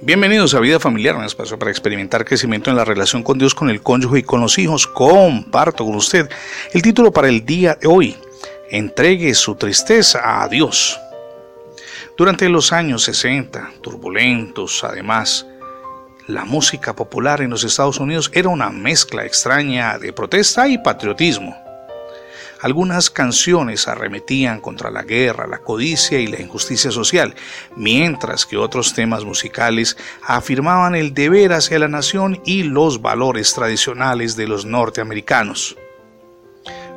Bienvenidos a Vida Familiar, un espacio para experimentar crecimiento en la relación con Dios, con el cónyuge y con los hijos. Comparto con usted el título para el día de hoy. Entregue su tristeza a Dios. Durante los años 60, turbulentos además, la música popular en los Estados Unidos era una mezcla extraña de protesta y patriotismo. Algunas canciones arremetían contra la guerra, la codicia y la injusticia social, mientras que otros temas musicales afirmaban el deber hacia la nación y los valores tradicionales de los norteamericanos.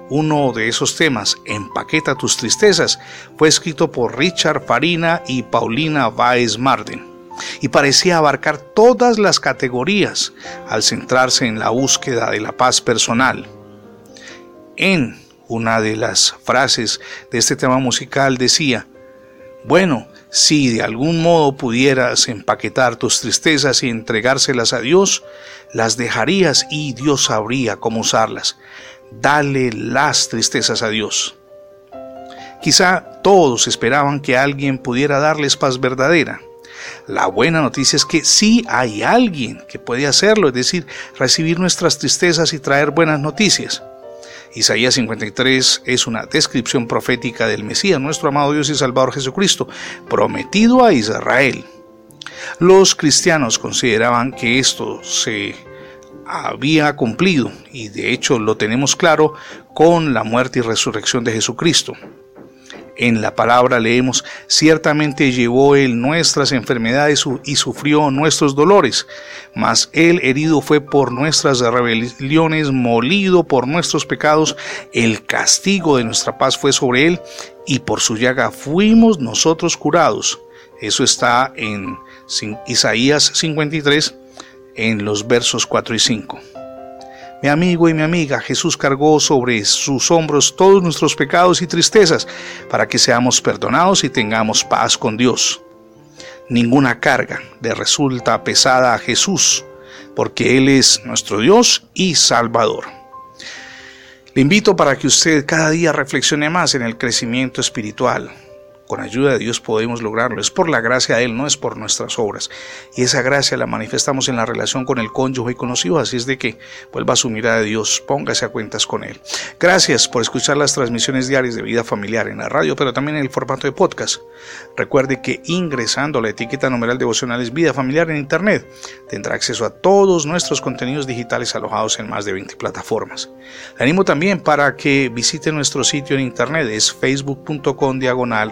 Uno de esos temas, Empaqueta tus tristezas, fue escrito por Richard Farina y Paulina Baez Marden y parecía abarcar todas las categorías al centrarse en la búsqueda de la paz personal. En una de las frases de este tema musical decía, bueno, si de algún modo pudieras empaquetar tus tristezas y entregárselas a Dios, las dejarías y Dios sabría cómo usarlas. Dale las tristezas a Dios. Quizá todos esperaban que alguien pudiera darles paz verdadera. La buena noticia es que sí hay alguien que puede hacerlo, es decir, recibir nuestras tristezas y traer buenas noticias. Isaías 53 es una descripción profética del Mesías, nuestro amado Dios y Salvador Jesucristo, prometido a Israel. Los cristianos consideraban que esto se había cumplido y de hecho lo tenemos claro con la muerte y resurrección de Jesucristo. En la palabra leemos, ciertamente llevó él nuestras enfermedades y sufrió nuestros dolores, mas él herido fue por nuestras rebeliones, molido por nuestros pecados, el castigo de nuestra paz fue sobre él, y por su llaga fuimos nosotros curados. Eso está en Isaías 53, en los versos 4 y 5. Mi amigo y mi amiga, Jesús cargó sobre sus hombros todos nuestros pecados y tristezas para que seamos perdonados y tengamos paz con Dios. Ninguna carga le resulta pesada a Jesús, porque Él es nuestro Dios y Salvador. Le invito para que usted cada día reflexione más en el crecimiento espiritual, con ayuda de Dios podemos lograrlo. Es por la gracia de Él, no es por nuestras obras. Y esa gracia la manifestamos en la relación con el cónyuge y con los hijos. Así es de que vuelva su mirada de Dios, póngase a cuentas con Él. Gracias por escuchar las transmisiones diarias de vida familiar en la radio, pero también en el formato de podcast. Recuerde que ingresando a la etiqueta numeral devocionales Vida Familiar en Internet, tendrá acceso a todos nuestros contenidos digitales alojados en más de 20 plataformas. Le animo también para que visite nuestro sitio en Internet, es facebook.com diagonal